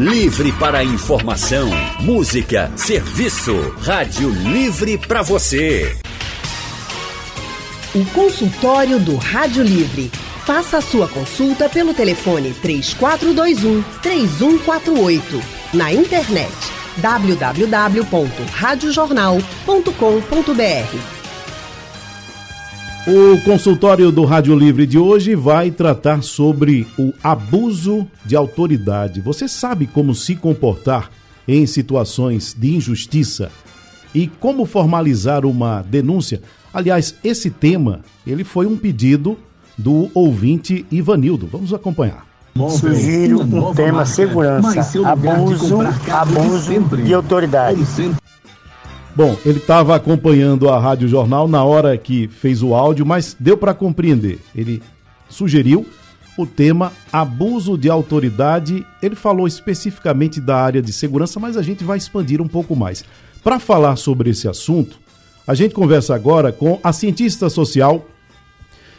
Livre para informação, música, serviço. Rádio Livre para você. O consultório do Rádio Livre. Faça a sua consulta pelo telefone 3421 3148. Na internet www.radiojornal.com.br. O consultório do Rádio Livre de hoje vai tratar sobre o abuso de autoridade. Você sabe como se comportar em situações de injustiça e como formalizar uma denúncia? Aliás, esse tema, ele foi um pedido do ouvinte Ivanildo. Vamos acompanhar. Sugiro um tema segurança, abuso, abuso de autoridade. Bom, ele estava acompanhando a Rádio Jornal na hora que fez o áudio, mas deu para compreender. Ele sugeriu o tema abuso de autoridade. Ele falou especificamente da área de segurança, mas a gente vai expandir um pouco mais. Para falar sobre esse assunto, a gente conversa agora com a cientista social,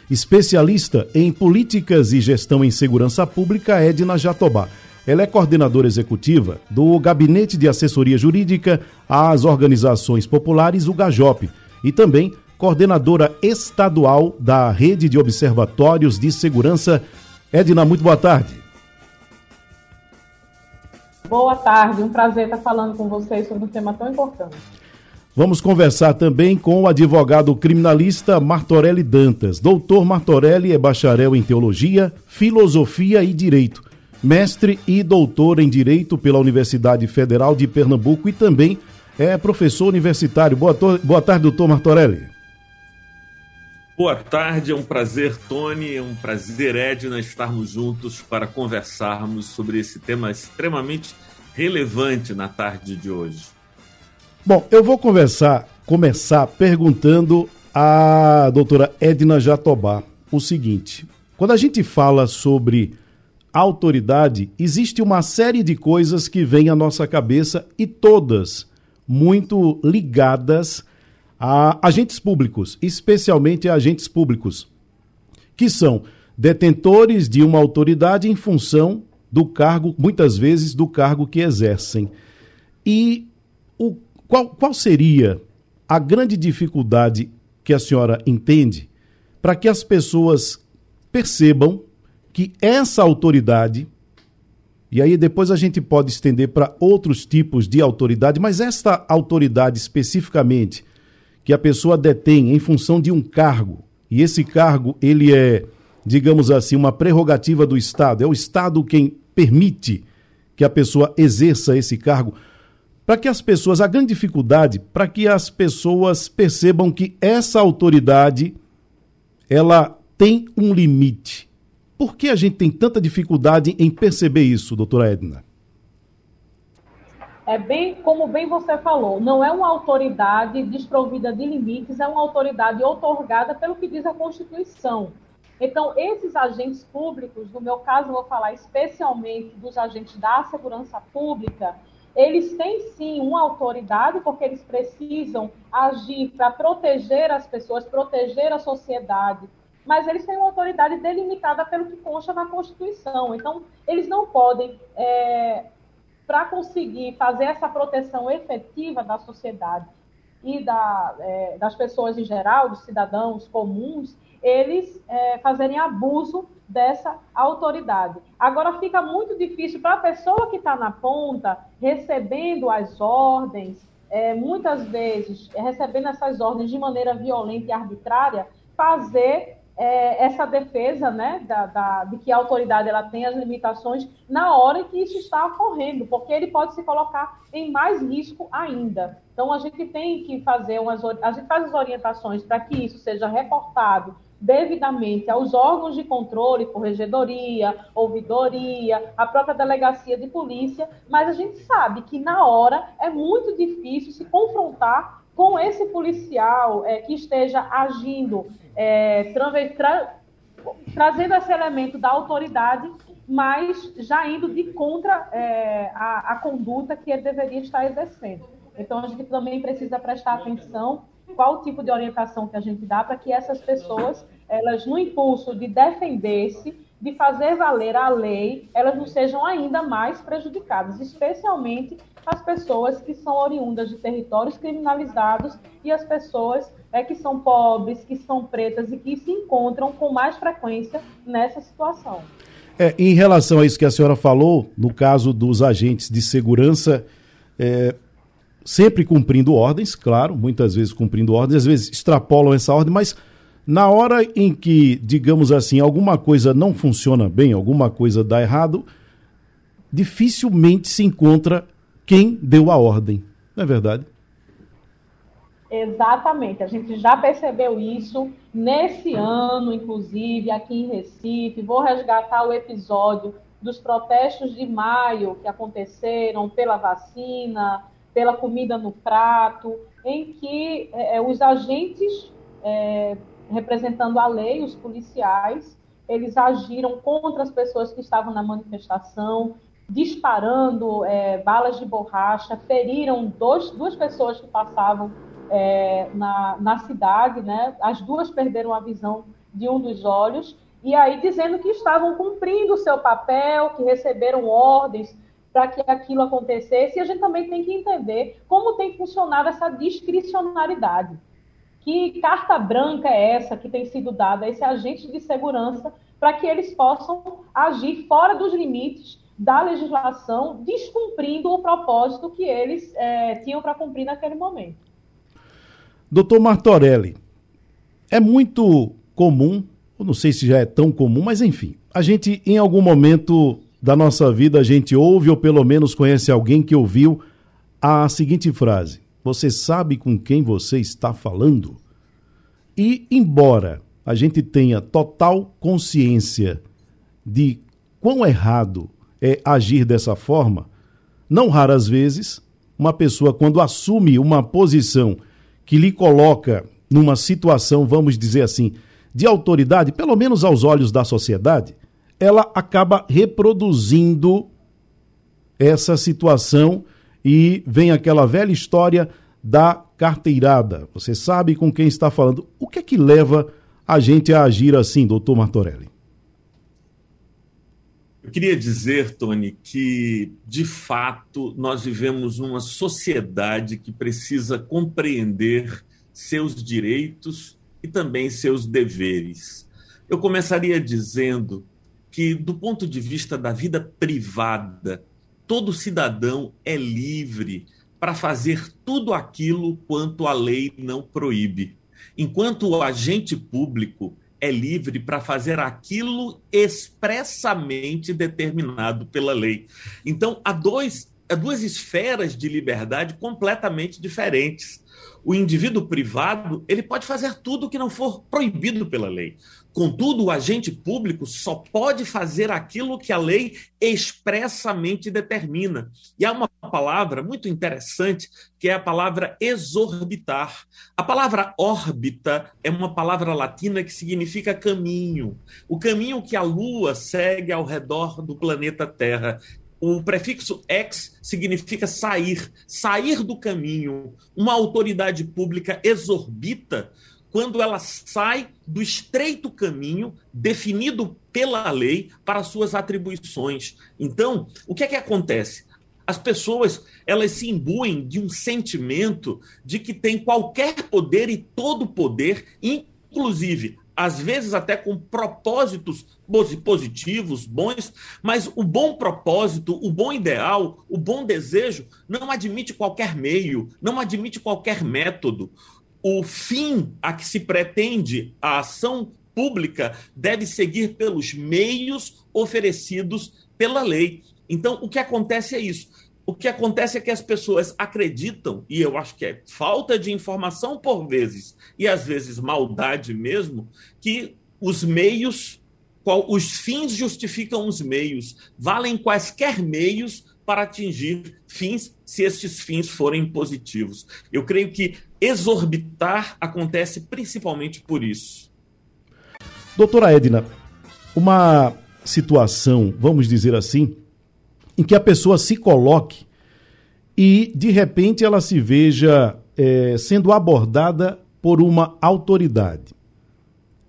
especialista em políticas e gestão em segurança pública, Edna Jatobá. Ela é coordenadora executiva do Gabinete de Assessoria Jurídica às Organizações Populares, o GAJOP, e também coordenadora estadual da Rede de Observatórios de Segurança. Edna, muito boa tarde. Boa tarde, um prazer estar falando com vocês sobre um tema tão importante. Vamos conversar também com o advogado criminalista Martorelli Dantas. Doutor Martorelli é bacharel em Teologia, Filosofia e Direito mestre e doutor em Direito pela Universidade Federal de Pernambuco e também é professor universitário. Boa, boa tarde, doutor Martorelli. Boa tarde, é um prazer, Tony, é um prazer, Edna, estarmos juntos para conversarmos sobre esse tema extremamente relevante na tarde de hoje. Bom, eu vou conversar, começar perguntando à doutora Edna Jatobá o seguinte: quando a gente fala sobre autoridade, existe uma série de coisas que vêm à nossa cabeça e todas muito ligadas a agentes públicos, especialmente a agentes públicos, que são detentores de uma autoridade em função do cargo, muitas vezes do cargo que exercem. E o, qual, qual seria a grande dificuldade que a senhora entende para que as pessoas percebam que essa autoridade, e aí depois a gente pode estender para outros tipos de autoridade, mas esta autoridade especificamente, que a pessoa detém em função de um cargo, e esse cargo ele é, digamos assim, uma prerrogativa do Estado, é o Estado quem permite que a pessoa exerça esse cargo, para que as pessoas, a grande dificuldade, para que as pessoas percebam que essa autoridade ela tem um limite por que a gente tem tanta dificuldade em perceber isso, doutora Edna? É bem, como bem você falou, não é uma autoridade desprovida de limites, é uma autoridade otorgada pelo que diz a Constituição. Então, esses agentes públicos, no meu caso, vou falar especialmente dos agentes da segurança pública, eles têm sim uma autoridade, porque eles precisam agir para proteger as pessoas, proteger a sociedade, mas eles têm uma autoridade delimitada pelo que consta na Constituição. Então, eles não podem, é, para conseguir fazer essa proteção efetiva da sociedade e da, é, das pessoas em geral, dos cidadãos comuns, eles é, fazerem abuso dessa autoridade. Agora, fica muito difícil para a pessoa que está na ponta, recebendo as ordens, é, muitas vezes recebendo essas ordens de maneira violenta e arbitrária, fazer é, essa defesa né, da, da, de que a autoridade ela tem as limitações na hora que isso está ocorrendo, porque ele pode se colocar em mais risco ainda. Então, a gente tem que fazer umas. A gente faz as orientações para que isso seja reportado devidamente aos órgãos de controle, corregedoria, ouvidoria, a própria delegacia de polícia, mas a gente sabe que na hora é muito difícil se confrontar com esse policial é, que esteja agindo, é, tra tra trazendo esse elemento da autoridade, mas já indo de contra é, a, a, conduta que ele deveria estar exercendo. Então, a gente também precisa prestar atenção qual o tipo de orientação que a gente dá para que essas pessoas, elas no impulso de defender-se, de fazer valer a lei, elas não sejam ainda mais prejudicadas, especialmente as pessoas que são oriundas de territórios criminalizados e as pessoas é, que são pobres, que são pretas e que se encontram com mais frequência nessa situação. É, em relação a isso que a senhora falou, no caso dos agentes de segurança, é, sempre cumprindo ordens, claro, muitas vezes cumprindo ordens, às vezes extrapolam essa ordem, mas na hora em que, digamos assim, alguma coisa não funciona bem, alguma coisa dá errado, dificilmente se encontra quem deu a ordem. Não é verdade? Exatamente, a gente já percebeu isso nesse ano, inclusive, aqui em Recife. Vou resgatar o episódio dos protestos de maio que aconteceram pela vacina, pela comida no prato, em que é, os agentes é, representando a lei, os policiais, eles agiram contra as pessoas que estavam na manifestação, disparando é, balas de borracha, feriram dois, duas pessoas que passavam é, na, na cidade, né? As duas perderam a visão de um dos olhos, e aí dizendo que estavam cumprindo o seu papel, que receberam ordens para que aquilo acontecesse, e a gente também tem que entender como tem funcionado essa discricionariedade. Que carta branca é essa que tem sido dada a esse agente de segurança para que eles possam agir fora dos limites da legislação, descumprindo o propósito que eles é, tinham para cumprir naquele momento. Doutor Martorelli, é muito comum, eu não sei se já é tão comum, mas enfim, a gente em algum momento da nossa vida a gente ouve ou pelo menos conhece alguém que ouviu a seguinte frase: você sabe com quem você está falando? E, embora a gente tenha total consciência de quão errado é agir dessa forma, não raras vezes, uma pessoa, quando assume uma posição que lhe coloca numa situação, vamos dizer assim, de autoridade, pelo menos aos olhos da sociedade, ela acaba reproduzindo essa situação e vem aquela velha história da carteirada. Você sabe com quem está falando. O que é que leva a gente a agir assim, doutor Martorelli? Eu queria dizer, Tony, que de fato nós vivemos numa sociedade que precisa compreender seus direitos e também seus deveres. Eu começaria dizendo que, do ponto de vista da vida privada, todo cidadão é livre para fazer tudo aquilo quanto a lei não proíbe, enquanto o agente público é livre para fazer aquilo expressamente determinado pela lei. Então, há, dois, há duas esferas de liberdade completamente diferentes. O indivíduo privado ele pode fazer tudo que não for proibido pela lei. Contudo, o agente público só pode fazer aquilo que a lei expressamente determina. E há uma palavra muito interessante que é a palavra exorbitar. A palavra órbita é uma palavra latina que significa caminho. O caminho que a Lua segue ao redor do planeta Terra. O prefixo ex significa sair, sair do caminho. Uma autoridade pública exorbita quando ela sai do estreito caminho definido pela lei para suas atribuições. Então, o que é que acontece? As pessoas elas se imbuem de um sentimento de que tem qualquer poder e todo poder, inclusive às vezes até com propósitos positivos, bons, mas o bom propósito, o bom ideal, o bom desejo não admite qualquer meio, não admite qualquer método o fim a que se pretende a ação pública deve seguir pelos meios oferecidos pela lei. Então, o que acontece é isso. O que acontece é que as pessoas acreditam, e eu acho que é falta de informação por vezes, e às vezes maldade mesmo, que os meios, os fins justificam os meios, valem quaisquer meios para atingir fins, se estes fins forem positivos. Eu creio que exorbitar acontece principalmente por isso. Doutora Edna, uma situação, vamos dizer assim, em que a pessoa se coloque e de repente ela se veja é, sendo abordada por uma autoridade.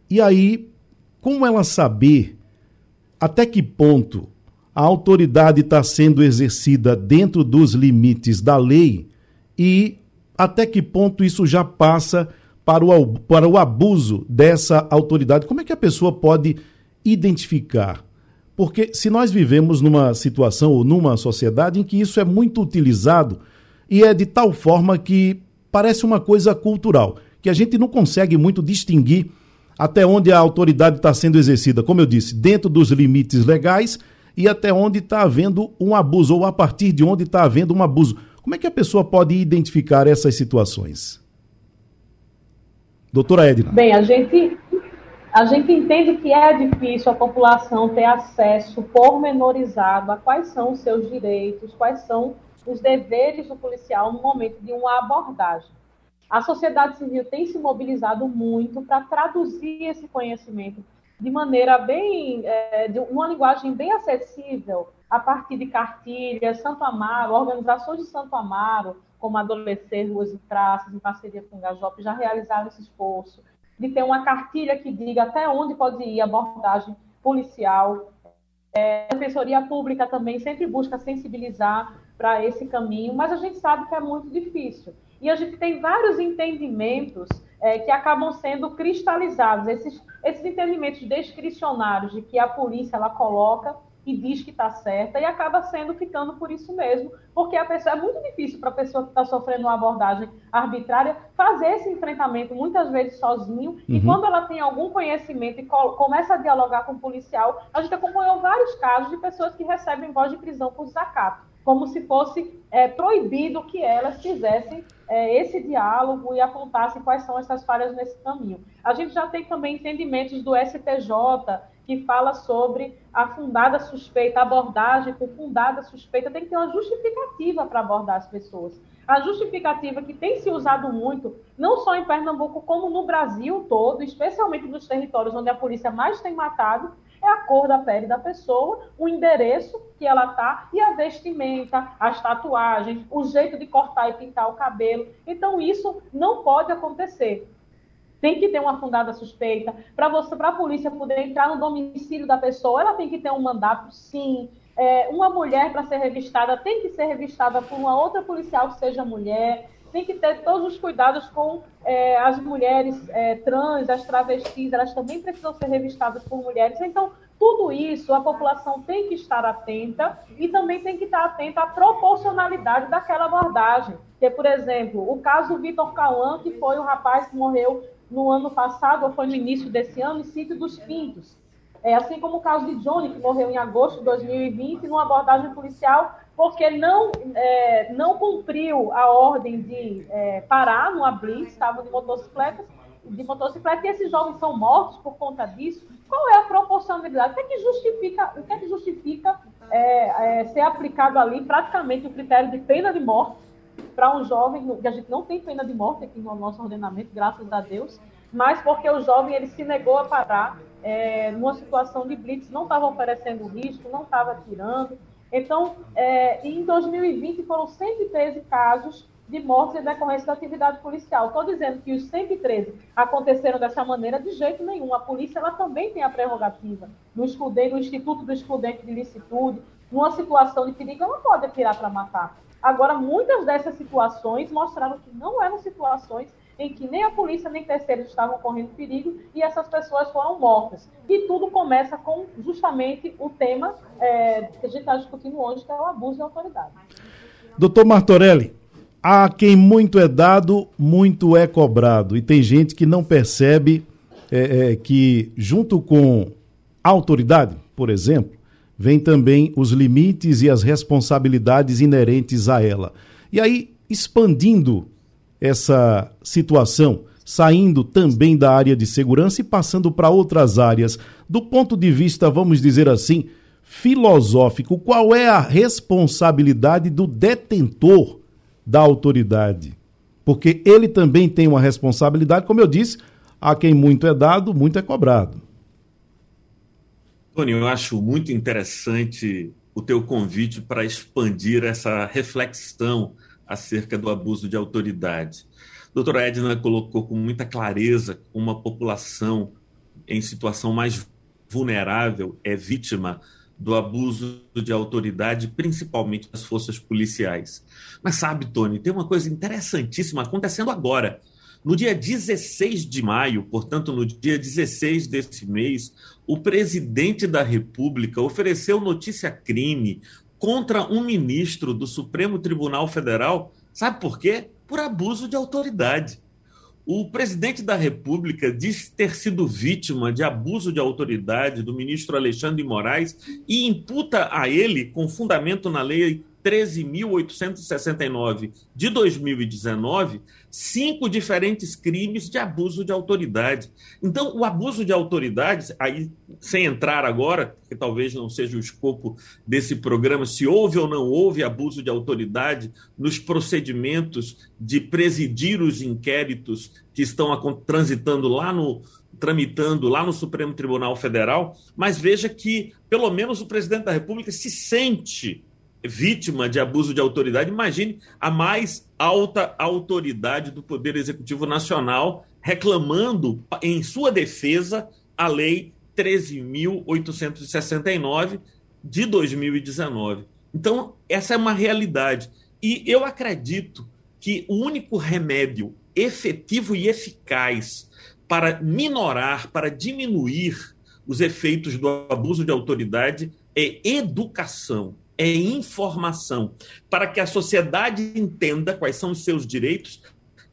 E aí, como ela saber até que ponto a autoridade está sendo exercida dentro dos limites da lei e até que ponto isso já passa para o, para o abuso dessa autoridade? Como é que a pessoa pode identificar? Porque se nós vivemos numa situação ou numa sociedade em que isso é muito utilizado e é de tal forma que parece uma coisa cultural, que a gente não consegue muito distinguir até onde a autoridade está sendo exercida, como eu disse, dentro dos limites legais e até onde está havendo um abuso, ou a partir de onde está havendo um abuso. Como é que a pessoa pode identificar essas situações? Doutora Edna. Bem, a gente, a gente entende que é difícil a população ter acesso pormenorizado a quais são os seus direitos, quais são os deveres do policial no momento de uma abordagem. A sociedade civil tem se mobilizado muito para traduzir esse conhecimento de maneira bem, é, de uma linguagem bem acessível, a partir de cartilhas, Santo Amaro, organizações de Santo Amaro, como Adolescer, Ruas e Praças, em parceria com o Gajop, já realizaram esse esforço de ter uma cartilha que diga até onde pode ir a abordagem policial. É, a Defensoria Pública também sempre busca sensibilizar para esse caminho, mas a gente sabe que é muito difícil. E a gente tem vários entendimentos é, que acabam sendo cristalizados, esses, esses entendimentos descricionários de que a polícia ela coloca e diz que está certa e acaba sendo ficando por isso mesmo, porque a pessoa é muito difícil para a pessoa que está sofrendo uma abordagem arbitrária fazer esse enfrentamento muitas vezes sozinho. Uhum. e quando ela tem algum conhecimento e começa a dialogar com o policial, a gente acompanhou vários casos de pessoas que recebem voz de prisão por desacato como se fosse é, proibido que elas fizessem é, esse diálogo e apontassem quais são essas falhas nesse caminho. A gente já tem também entendimentos do STJ que fala sobre a fundada suspeita, abordagem por fundada suspeita, tem que ter uma justificativa para abordar as pessoas. A justificativa que tem se usado muito, não só em Pernambuco, como no Brasil todo, especialmente nos territórios onde a polícia mais tem matado, é a cor da pele da pessoa, o endereço que ela está e a vestimenta, as tatuagens, o jeito de cortar e pintar o cabelo. Então, isso não pode acontecer. Tem que ter uma fundada suspeita. Para você, para a polícia poder entrar no domicílio da pessoa, ela tem que ter um mandato, sim. É, uma mulher para ser revistada tem que ser revistada por uma outra policial que seja mulher tem que ter todos os cuidados com é, as mulheres é, trans, as travestis, elas também precisam ser revistadas por mulheres. Então, tudo isso a população tem que estar atenta e também tem que estar atenta à proporcionalidade daquela abordagem. Que, por exemplo, o caso Vitor Cauã, que foi o rapaz que morreu no ano passado, ou foi no início desse ano, em Sítio dos Pintos. É, assim como o caso de Johnny, que morreu em agosto de 2020, numa abordagem policial porque não, é, não cumpriu a ordem de é, parar numa blitz, estavam de motocicletas, de motocicleta, e esses jovens são mortos por conta disso. Qual é a proporcionalidade? O que é que justifica, o que é que justifica é, é ser aplicado ali praticamente o critério de pena de morte para um jovem, que a gente não tem pena de morte aqui no nosso ordenamento, graças a Deus, mas porque o jovem ele se negou a parar é, numa situação de blitz, não estava oferecendo risco, não estava atirando, então, é, em 2020 foram 113 casos de mortes em decorrência da atividade policial. Estou dizendo que os 113 aconteceram dessa maneira de jeito nenhum. A polícia ela também tem a prerrogativa no, excludente, no Instituto do Excludente de Licitude, numa situação de perigo, ela pode atirar para matar. Agora, muitas dessas situações mostraram que não eram situações em que nem a polícia nem terceiros estavam correndo perigo e essas pessoas foram mortas. E tudo começa com justamente o tema é, que a gente está discutindo hoje, que é o abuso de autoridade. Doutor Martorelli, a quem muito é dado, muito é cobrado. E tem gente que não percebe é, é, que, junto com a autoridade, por exemplo, vem também os limites e as responsabilidades inerentes a ela. E aí, expandindo essa situação, saindo também da área de segurança e passando para outras áreas. Do ponto de vista, vamos dizer assim, filosófico, qual é a responsabilidade do detentor da autoridade? Porque ele também tem uma responsabilidade, como eu disse, a quem muito é dado, muito é cobrado. Tony, eu acho muito interessante o teu convite para expandir essa reflexão acerca do abuso de autoridade. A doutora Edna colocou com muita clareza uma população em situação mais vulnerável é vítima do abuso de autoridade, principalmente das forças policiais. Mas sabe, Tony, tem uma coisa interessantíssima acontecendo agora. No dia 16 de maio, portanto, no dia 16 desse mês, o presidente da República ofereceu notícia crime contra um ministro do Supremo Tribunal Federal. Sabe por quê? Por abuso de autoridade. O presidente da República diz ter sido vítima de abuso de autoridade do ministro Alexandre de Moraes e imputa a ele, com fundamento na lei 13.869 de 2019, cinco diferentes crimes de abuso de autoridade. Então, o abuso de autoridade, aí sem entrar agora, que talvez não seja o escopo desse programa, se houve ou não houve abuso de autoridade nos procedimentos de presidir os inquéritos que estão transitando lá no tramitando lá no Supremo Tribunal Federal, mas veja que pelo menos o presidente da República se sente vítima de abuso de autoridade, imagine a mais alta autoridade do Poder Executivo Nacional reclamando em sua defesa a Lei 13.869 de 2019. Então, essa é uma realidade. E eu acredito que o único remédio efetivo e eficaz para minorar, para diminuir os efeitos do abuso de autoridade é educação é informação, para que a sociedade entenda quais são os seus direitos.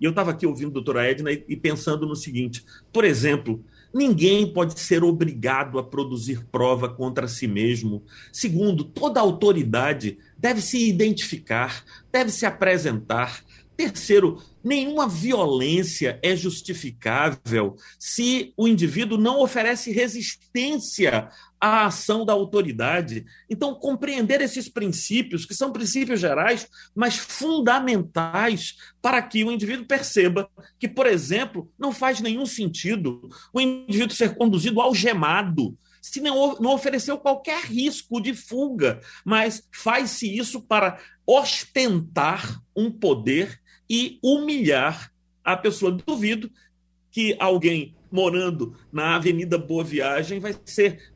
E eu estava aqui ouvindo a doutora Edna e pensando no seguinte: por exemplo, ninguém pode ser obrigado a produzir prova contra si mesmo. Segundo, toda autoridade deve se identificar, deve se apresentar. Terceiro, nenhuma violência é justificável se o indivíduo não oferece resistência a ação da autoridade. Então, compreender esses princípios, que são princípios gerais, mas fundamentais para que o indivíduo perceba que, por exemplo, não faz nenhum sentido o indivíduo ser conduzido algemado se não, não ofereceu qualquer risco de fuga, mas faz-se isso para ostentar um poder e humilhar a pessoa. Duvido que alguém morando na Avenida Boa Viagem vai ser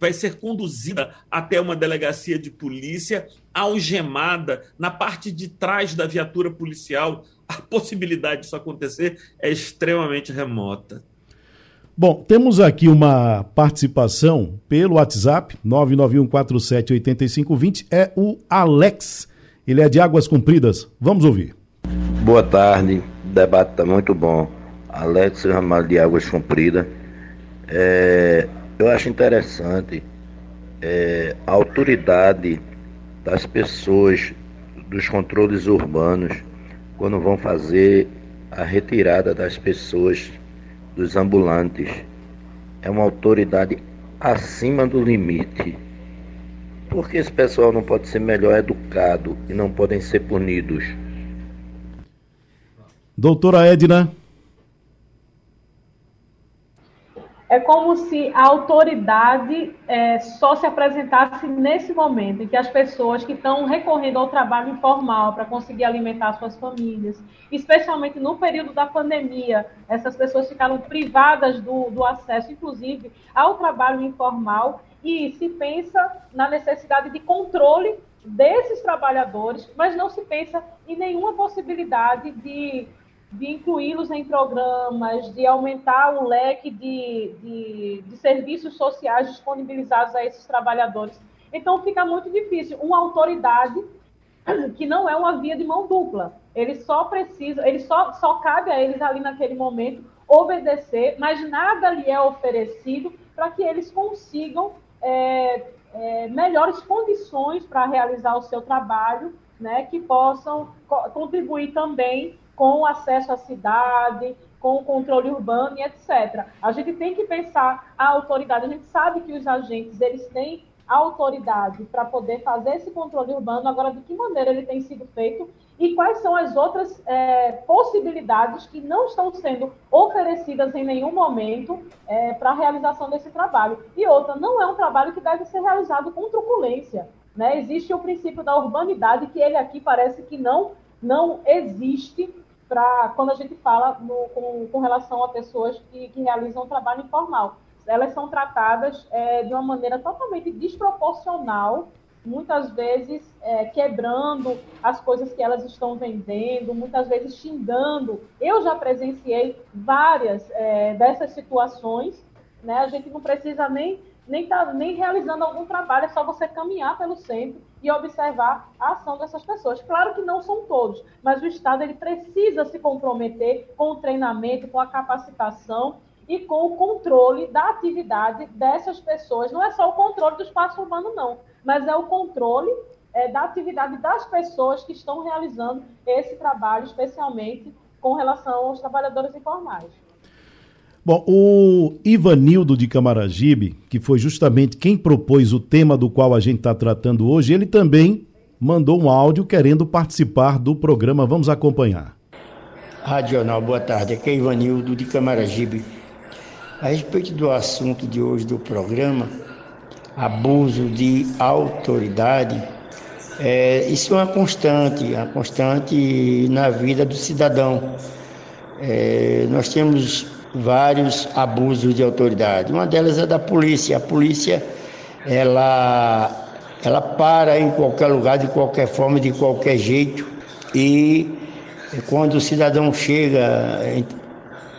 vai ser conduzida até uma delegacia de polícia, algemada na parte de trás da viatura policial. A possibilidade disso acontecer é extremamente remota. Bom, temos aqui uma participação pelo WhatsApp, 991478520, é o Alex. Ele é de Águas Compridas. Vamos ouvir. Boa tarde, o debate está muito bom. Alex Ramalho de Águas Compridas. É, eu acho interessante é, a autoridade das pessoas dos controles urbanos quando vão fazer a retirada das pessoas dos ambulantes. É uma autoridade acima do limite. Por que esse pessoal não pode ser melhor educado e não podem ser punidos? Doutora Edna. É como se a autoridade é, só se apresentasse nesse momento, em que as pessoas que estão recorrendo ao trabalho informal para conseguir alimentar suas famílias, especialmente no período da pandemia, essas pessoas ficaram privadas do, do acesso, inclusive, ao trabalho informal, e se pensa na necessidade de controle desses trabalhadores, mas não se pensa em nenhuma possibilidade de de incluí-los em programas, de aumentar o leque de, de, de, serviços sociais disponibilizados a esses trabalhadores. Então, fica muito difícil. Uma autoridade que não é uma via de mão dupla. Eles só precisam, ele só, só cabe a eles ali naquele momento obedecer, mas nada lhe é oferecido para que eles consigam é, é, melhores condições para realizar o seu trabalho, né, que possam co contribuir também com acesso à cidade, com o controle urbano e etc. A gente tem que pensar a autoridade. A gente sabe que os agentes eles têm autoridade para poder fazer esse controle urbano. Agora, de que maneira ele tem sido feito e quais são as outras é, possibilidades que não estão sendo oferecidas em nenhum momento é, para a realização desse trabalho. E outra, não é um trabalho que deve ser realizado com truculência. Né? Existe o princípio da urbanidade, que ele aqui parece que não, não existe para quando a gente fala no, com, com, relação a pessoas que, que realizam trabalho informal. elas são tratadas é, de uma maneira totalmente desproporcional, muitas vezes é, quebrando as coisas que elas estão vendendo, muitas vezes xingando. Eu já presenciei várias é, dessas situações, né? A gente não precisa nem nem tá nem realizando algum trabalho, é só você caminhar pelo centro e observar a ação dessas pessoas. Claro que não são todos, mas o Estado ele precisa se comprometer com o treinamento, com a capacitação e com o controle da atividade dessas pessoas. Não é só o controle do espaço urbano, não, mas é o controle é, da atividade das pessoas que estão realizando esse trabalho, especialmente com relação aos trabalhadores informais. Bom, o Ivanildo de Camaragibe, que foi justamente quem propôs o tema do qual a gente está tratando hoje, ele também mandou um áudio querendo participar do programa. Vamos acompanhar. Radional, boa tarde. Aqui é Ivanildo de Camaragibe. A respeito do assunto de hoje do programa, abuso de autoridade, é, isso é uma constante, uma constante na vida do cidadão. É, nós temos vários abusos de autoridade. Uma delas é da polícia. A polícia ela ela para em qualquer lugar, de qualquer forma, de qualquer jeito e quando o cidadão chega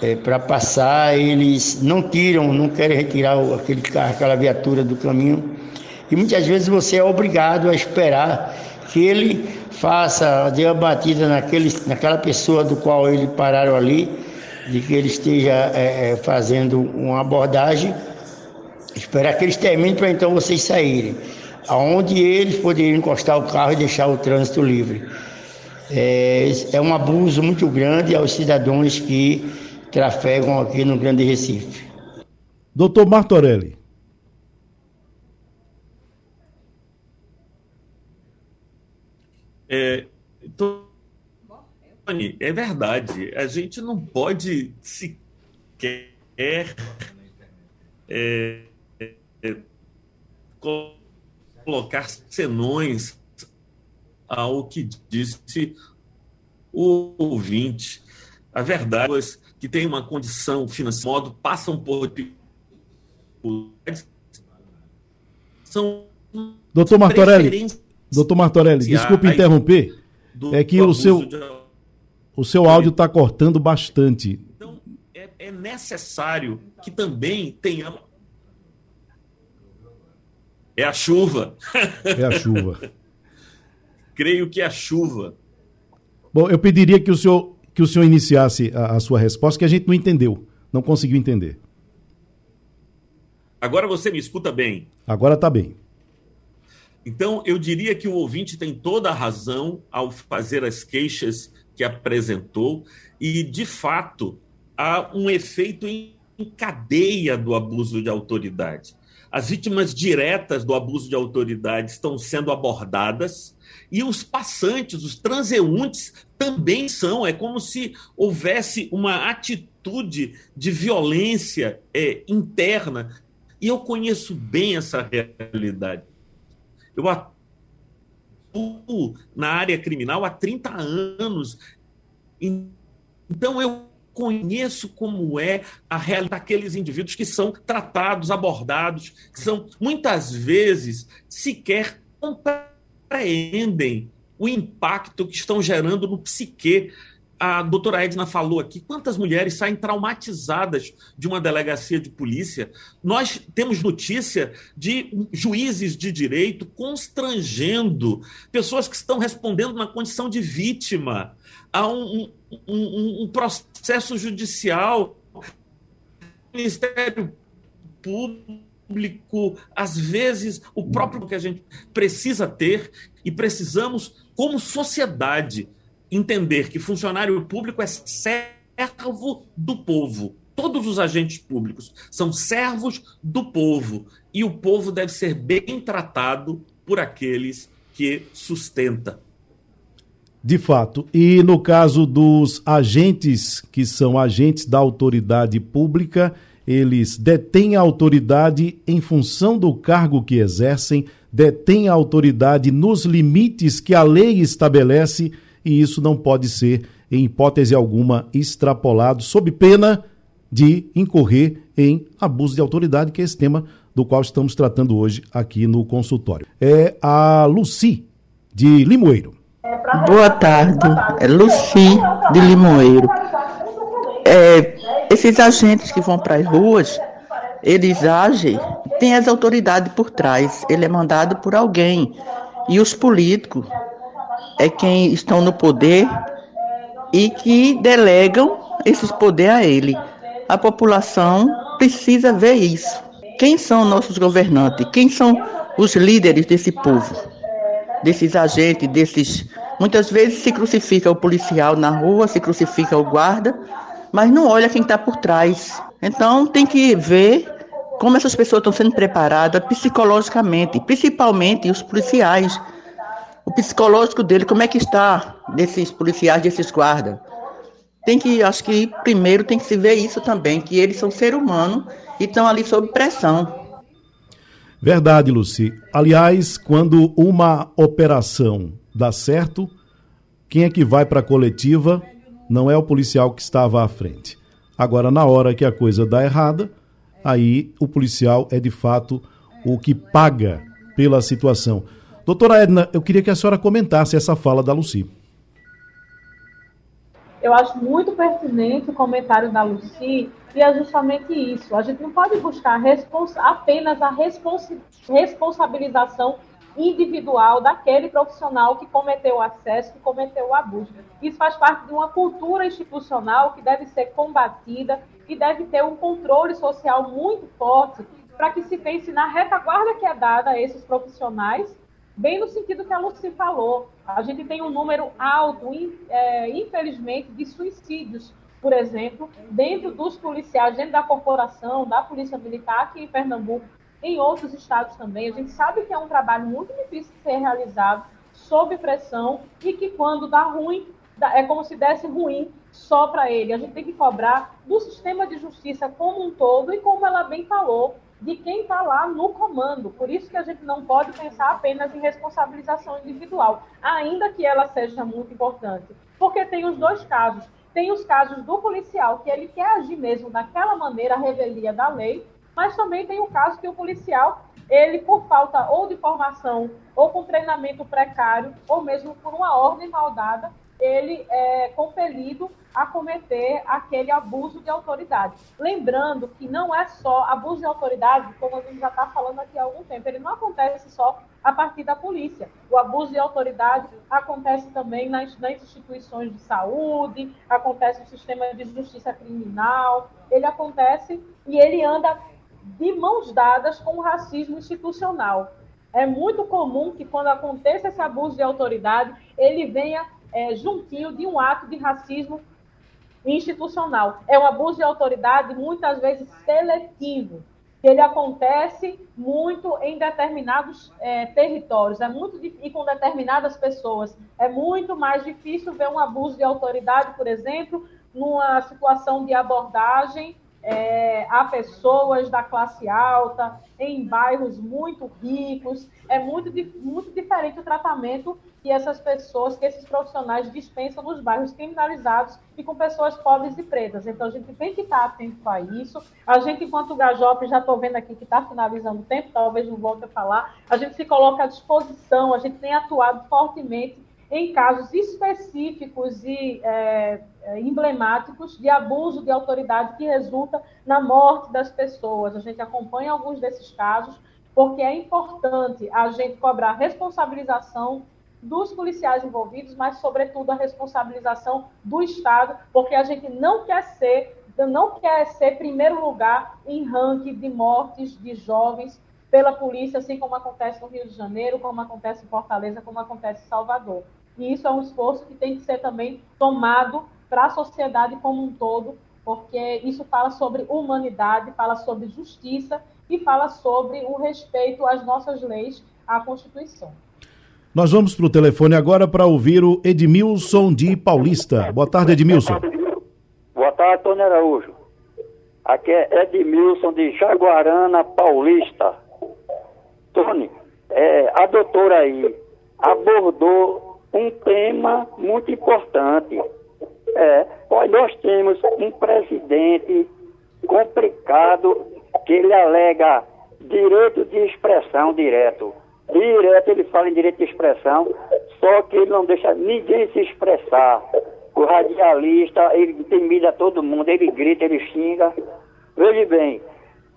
é, para passar, eles não tiram, não querem retirar aquele carro, aquela viatura do caminho. E muitas vezes você é obrigado a esperar que ele faça, dê a batida naquele, naquela pessoa do qual ele pararam ali de que ele esteja é, é, fazendo uma abordagem, esperar que eles terminem para então vocês saírem, aonde eles poderiam encostar o carro e deixar o trânsito livre. É, é um abuso muito grande aos cidadãos que trafegam aqui no Grande Recife. Doutor Martorelli. É, então é verdade. A gente não pode sequer é, é, colocar senões ao que disse o ouvinte. A verdade é que tem uma condição financeira, modo, passam por são Doutor Martorelli, doutor Martorelli, desculpe interromper, é que o seu, o seu áudio está cortando bastante. Então, é, é necessário que também tenhamos. É a chuva. É a chuva. Creio que é a chuva. Bom, eu pediria que o senhor, que o senhor iniciasse a, a sua resposta, que a gente não entendeu, não conseguiu entender. Agora você me escuta bem. Agora está bem. Então, eu diria que o ouvinte tem toda a razão ao fazer as queixas que apresentou, e, de fato, há um efeito em cadeia do abuso de autoridade. As vítimas diretas do abuso de autoridade estão sendo abordadas e os passantes, os transeuntes, também são. É como se houvesse uma atitude de violência é, interna. E eu conheço bem essa realidade. Eu atuo na área criminal há 30 anos. Então eu conheço como é a realidade daqueles indivíduos que são tratados, abordados, que são muitas vezes sequer compreendem o impacto que estão gerando no psique a doutora Edna falou aqui, quantas mulheres saem traumatizadas de uma delegacia de polícia? Nós temos notícia de juízes de direito constrangendo pessoas que estão respondendo na condição de vítima a um, um, um processo judicial. Ministério Público, às vezes, o próprio que a gente precisa ter e precisamos, como sociedade, entender que funcionário público é servo do povo. Todos os agentes públicos são servos do povo e o povo deve ser bem tratado por aqueles que sustenta. De fato. E no caso dos agentes que são agentes da autoridade pública, eles detêm a autoridade em função do cargo que exercem, detêm a autoridade nos limites que a lei estabelece e isso não pode ser, em hipótese alguma, extrapolado, sob pena de incorrer em abuso de autoridade, que é esse tema do qual estamos tratando hoje aqui no consultório. É a Luci, de Limoeiro. Boa tarde, é Luci, de Limoeiro. É, esses agentes que vão para as ruas, eles agem, tem as autoridades por trás, ele é mandado por alguém. E os políticos é quem estão no poder e que delegam esses poderes a ele. A população precisa ver isso. Quem são nossos governantes? Quem são os líderes desse povo? Desses agentes, desses. Muitas vezes se crucifica o policial na rua, se crucifica o guarda, mas não olha quem está por trás. Então tem que ver como essas pessoas estão sendo preparadas psicologicamente, principalmente os policiais. O psicológico dele, como é que está desses policiais, desses guardas? Tem que, acho que primeiro tem que se ver isso também, que eles são ser humano e estão ali sob pressão. Verdade, Luci. Aliás, quando uma operação dá certo, quem é que vai para a coletiva não é o policial que estava à frente. Agora, na hora que a coisa dá errada, aí o policial é de fato o que paga pela situação. Doutora Edna, eu queria que a senhora comentasse essa fala da Luci. Eu acho muito pertinente o comentário da Luci, e é justamente isso. A gente não pode buscar apenas a responsabilização individual daquele profissional que cometeu o acesso, que cometeu o abuso. Isso faz parte de uma cultura institucional que deve ser combatida e deve ter um controle social muito forte para que se pense na retaguarda que é dada a esses profissionais, bem no sentido que a Luci falou. A gente tem um número alto, é, infelizmente, de suicídios, por exemplo, dentro dos policiais, dentro da corporação, da Polícia Militar aqui em Pernambuco, em outros estados também. A gente sabe que é um trabalho muito difícil de ser realizado, sob pressão, e que quando dá ruim, é como se desse ruim só para ele. A gente tem que cobrar do sistema de justiça como um todo e, como ela bem falou, de quem está lá no comando. Por isso que a gente não pode pensar apenas em responsabilização individual, ainda que ela seja muito importante. Porque tem os dois casos. Tem os casos do policial, que ele quer agir mesmo daquela maneira, a revelia da lei, mas também tem o caso que o policial, ele por falta ou de formação, ou com treinamento precário, ou mesmo por uma ordem mal dada, ele é compelido a cometer aquele abuso de autoridade. Lembrando que não é só abuso de autoridade, como a gente já está falando aqui há algum tempo, ele não acontece só a partir da polícia. O abuso de autoridade acontece também nas, nas instituições de saúde, acontece no sistema de justiça criminal, ele acontece e ele anda de mãos dadas com o racismo institucional. É muito comum que, quando aconteça esse abuso de autoridade, ele venha é, juntinho de um ato de racismo institucional. É um abuso de autoridade, muitas vezes seletivo, que ele acontece muito em determinados é, territórios, é muito e com determinadas pessoas. É muito mais difícil ver um abuso de autoridade, por exemplo, numa situação de abordagem é, a pessoas da classe alta, em bairros muito ricos. É muito, muito diferente o tratamento que essas pessoas, que esses profissionais dispensam nos bairros criminalizados e com pessoas pobres e pretas. Então, a gente tem que estar atento a isso. A gente, enquanto Gajop, já estou vendo aqui que está finalizando o tempo, talvez não volte a falar, a gente se coloca à disposição, a gente tem atuado fortemente em casos específicos e é, é, emblemáticos de abuso de autoridade que resulta na morte das pessoas. A gente acompanha alguns desses casos, porque é importante a gente cobrar responsabilização dos policiais envolvidos, mas, sobretudo, a responsabilização do Estado, porque a gente não quer ser, não quer ser primeiro lugar em ranking de mortes de jovens pela polícia, assim como acontece no Rio de Janeiro, como acontece em Fortaleza, como acontece em Salvador. E isso é um esforço que tem que ser também tomado para a sociedade como um todo, porque isso fala sobre humanidade, fala sobre justiça e fala sobre o respeito às nossas leis, à Constituição. Nós vamos para o telefone agora para ouvir o Edmilson de Paulista. Boa tarde, Edmilson. Boa tarde, Tony Araújo. Aqui é Edmilson de Jaguarana, Paulista. Tony, é, a doutora aí abordou um tema muito importante. É, nós temos um presidente complicado que ele alega direito de expressão direto. Direto ele fala em direito de expressão, só que ele não deixa ninguém se expressar. O radialista, ele intimida todo mundo, ele grita, ele xinga. Veja bem,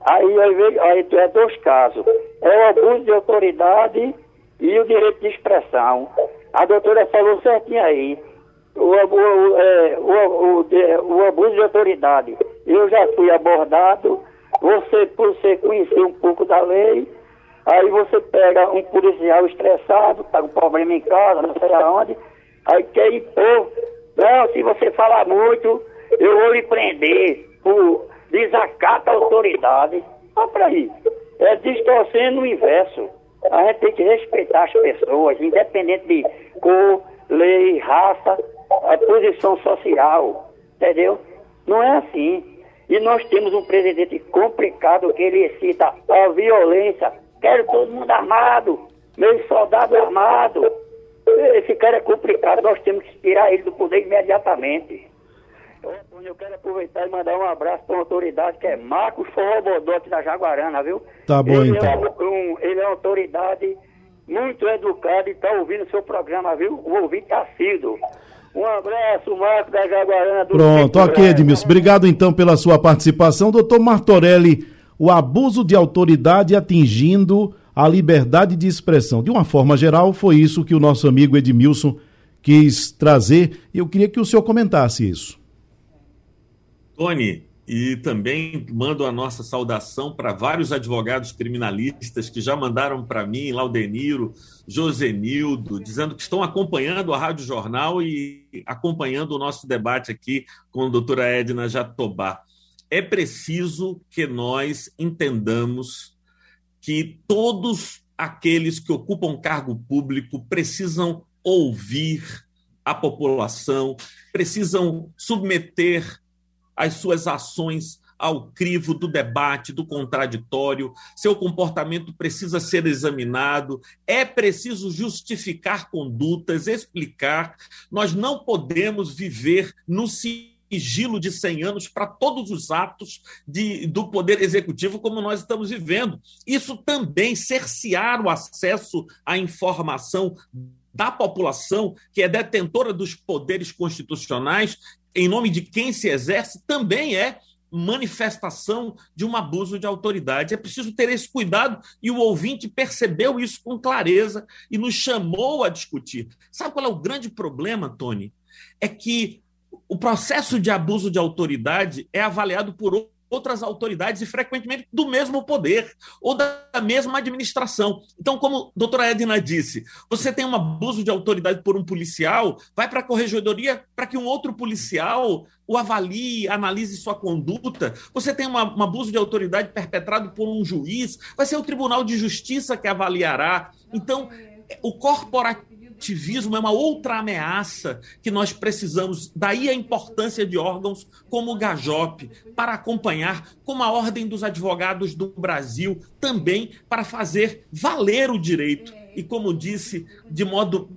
aí, aí, aí é dois casos. É o abuso de autoridade e o direito de expressão. A doutora falou certinho aí. O, o, é, o, o, abuso de autoridade. Eu já fui abordado, você, por você conhecer um pouco da lei, aí você pega um policial estressado, tá com problema em casa, não sei aonde, aí quer impor não, se você falar muito, eu vou lhe prender por desacato à autoridade. Olha para aí. É distorcendo o inverso. A gente tem que respeitar as pessoas, independente de cor, lei, raça, posição social. Entendeu? Não é assim. E nós temos um presidente complicado que ele cita a violência. Quero todo mundo armado, meus soldados armados. Esse cara é complicado, nós temos que tirar ele do poder imediatamente. Eu quero aproveitar e mandar um abraço para uma autoridade que é Marcos Forrobodote da Jaguarana, viu? Tá bom, ele então. É um, ele é uma autoridade muito educada e está ouvindo o seu programa, viu? O ouvinte assíduo. Um abraço, Marcos da Jaguarana. Do Pronto, ok, Edmilson. Obrigado então pela sua participação. Doutor Martorelli, o abuso de autoridade atingindo a liberdade de expressão. De uma forma geral, foi isso que o nosso amigo Edmilson quis trazer e eu queria que o senhor comentasse isso. Tony, e também mando a nossa saudação para vários advogados criminalistas que já mandaram para mim, Laudeniro, Josenildo, dizendo que estão acompanhando a Rádio Jornal e acompanhando o nosso debate aqui com a doutora Edna Jatobá. É preciso que nós entendamos que todos aqueles que ocupam cargo público precisam ouvir a população, precisam submeter as suas ações ao crivo do debate, do contraditório, seu comportamento precisa ser examinado, é preciso justificar condutas, explicar. Nós não podemos viver no sigilo de 100 anos para todos os atos de, do Poder Executivo como nós estamos vivendo. Isso também cercear o acesso à informação da população, que é detentora dos poderes constitucionais, em nome de quem se exerce, também é manifestação de um abuso de autoridade. É preciso ter esse cuidado e o ouvinte percebeu isso com clareza e nos chamou a discutir. Sabe qual é o grande problema, Tony? É que o processo de abuso de autoridade é avaliado por outras autoridades e frequentemente do mesmo poder ou da mesma administração. Então, como a doutora Edna disse, você tem um abuso de autoridade por um policial, vai para a corregedoria para que um outro policial o avalie, analise sua conduta. Você tem uma, um abuso de autoridade perpetrado por um juiz, vai ser o Tribunal de Justiça que avaliará. Então, o corporativo ativismo é uma outra ameaça que nós precisamos. Daí a importância de órgãos como o GAJOP para acompanhar, como a Ordem dos Advogados do Brasil, também para fazer valer o direito. E como disse, de modo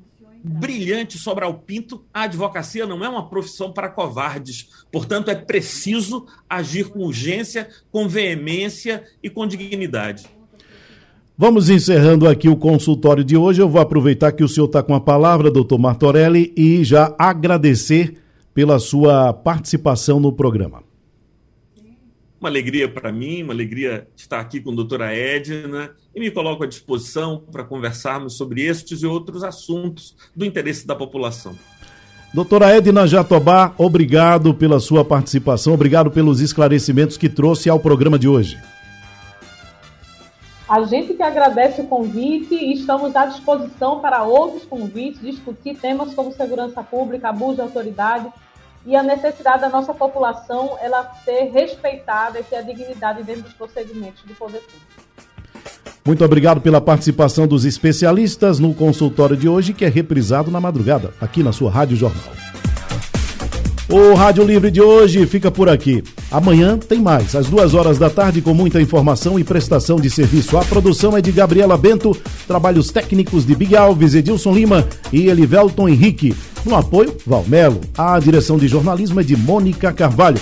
brilhante Sobral Pinto, a advocacia não é uma profissão para covardes. Portanto, é preciso agir com urgência, com veemência e com dignidade. Vamos encerrando aqui o consultório de hoje. Eu vou aproveitar que o senhor está com a palavra, doutor Martorelli, e já agradecer pela sua participação no programa. Uma alegria para mim, uma alegria estar aqui com a doutora Edna e me coloco à disposição para conversarmos sobre estes e outros assuntos do interesse da população. Doutora Edna Jatobá, obrigado pela sua participação, obrigado pelos esclarecimentos que trouxe ao programa de hoje. A gente que agradece o convite e estamos à disposição para outros convites, discutir temas como segurança pública, abuso de autoridade e a necessidade da nossa população ela ser respeitada e ter a dignidade dentro dos procedimentos do poder público. Muito obrigado pela participação dos especialistas no consultório de hoje, que é reprisado na madrugada, aqui na sua Rádio Jornal. O Rádio Livre de hoje fica por aqui. Amanhã tem mais, às duas horas da tarde, com muita informação e prestação de serviço. A produção é de Gabriela Bento, trabalhos técnicos de Big Alves, Edilson Lima e Elivelton Henrique. No apoio, Valmelo. A direção de jornalismo é de Mônica Carvalho.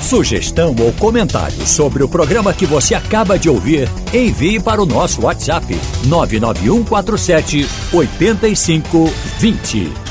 Sugestão ou comentário sobre o programa que você acaba de ouvir, envie para o nosso WhatsApp 99147 8520.